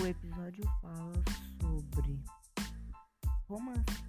O episódio fala sobre romance.